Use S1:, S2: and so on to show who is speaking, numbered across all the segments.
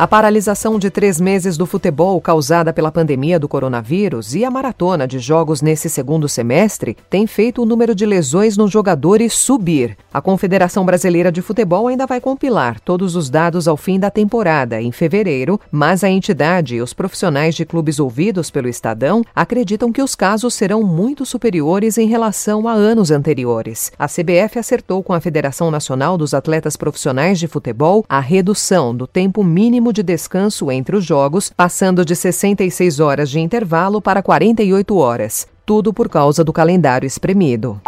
S1: A paralisação de três meses do futebol causada pela pandemia do coronavírus e a maratona de jogos nesse segundo semestre tem feito o número de lesões nos jogadores subir. A Confederação Brasileira de Futebol ainda vai compilar todos os dados ao fim da temporada, em fevereiro, mas a entidade e os profissionais de clubes ouvidos pelo Estadão acreditam que os casos serão muito superiores em relação a anos anteriores. A CBF acertou com a Federação Nacional dos Atletas Profissionais de Futebol a redução do tempo mínimo de descanso entre os jogos, passando de 66 horas de intervalo para 48 horas. Tudo por causa do calendário espremido.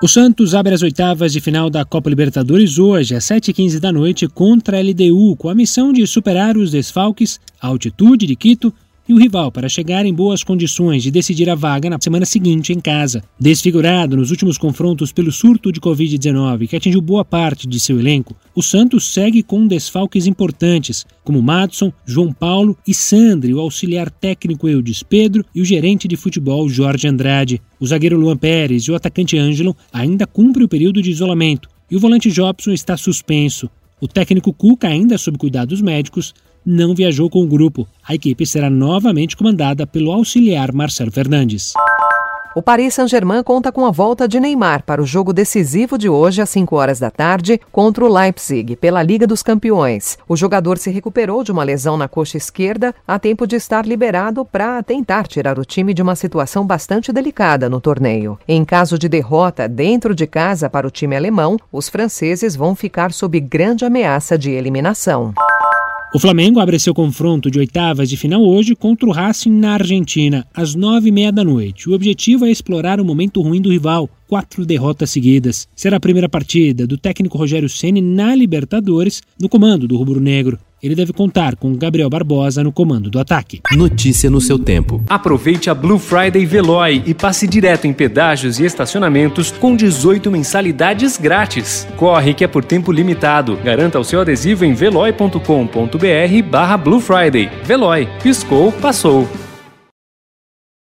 S2: O Santos abre as oitavas de final da Copa Libertadores hoje, às 7h15 da noite, contra a LDU, com a missão de superar os desfalques, a altitude de Quito e o rival para chegar em boas condições de decidir a vaga na semana seguinte em casa. Desfigurado nos últimos confrontos pelo surto de Covid-19 que atingiu boa parte de seu elenco, o Santos segue com desfalques importantes, como Madson, João Paulo e Sandri, o auxiliar técnico Eudes Pedro e o gerente de futebol Jorge Andrade. O zagueiro Luan Pérez e o atacante Ângelo ainda cumprem o período de isolamento e o volante Jobson está suspenso. O técnico Cuca, ainda sob cuidados médicos, não viajou com o grupo. A equipe será novamente comandada pelo auxiliar Marcelo Fernandes.
S1: O Paris Saint-Germain conta com a volta de Neymar para o jogo decisivo de hoje às 5 horas da tarde contra o Leipzig pela Liga dos Campeões. O jogador se recuperou de uma lesão na coxa esquerda a tempo de estar liberado para tentar tirar o time de uma situação bastante delicada no torneio. Em caso de derrota dentro de casa para o time alemão, os franceses vão ficar sob grande ameaça de eliminação.
S2: O Flamengo abre seu confronto de oitavas de final hoje contra o Racing na Argentina, às nove e meia da noite. O objetivo é explorar o momento ruim do rival, quatro derrotas seguidas. Será a primeira partida do técnico Rogério Ceni na Libertadores, no comando do rubro-negro. Ele deve contar com Gabriel Barbosa no comando do ataque.
S3: Notícia no seu tempo.
S4: Aproveite a Blue Friday Veloy e passe direto em pedágios e estacionamentos com 18 mensalidades grátis. Corre que é por tempo limitado. Garanta o seu adesivo em veloy.com.br barra Blue Friday. Veloy. Piscou, passou.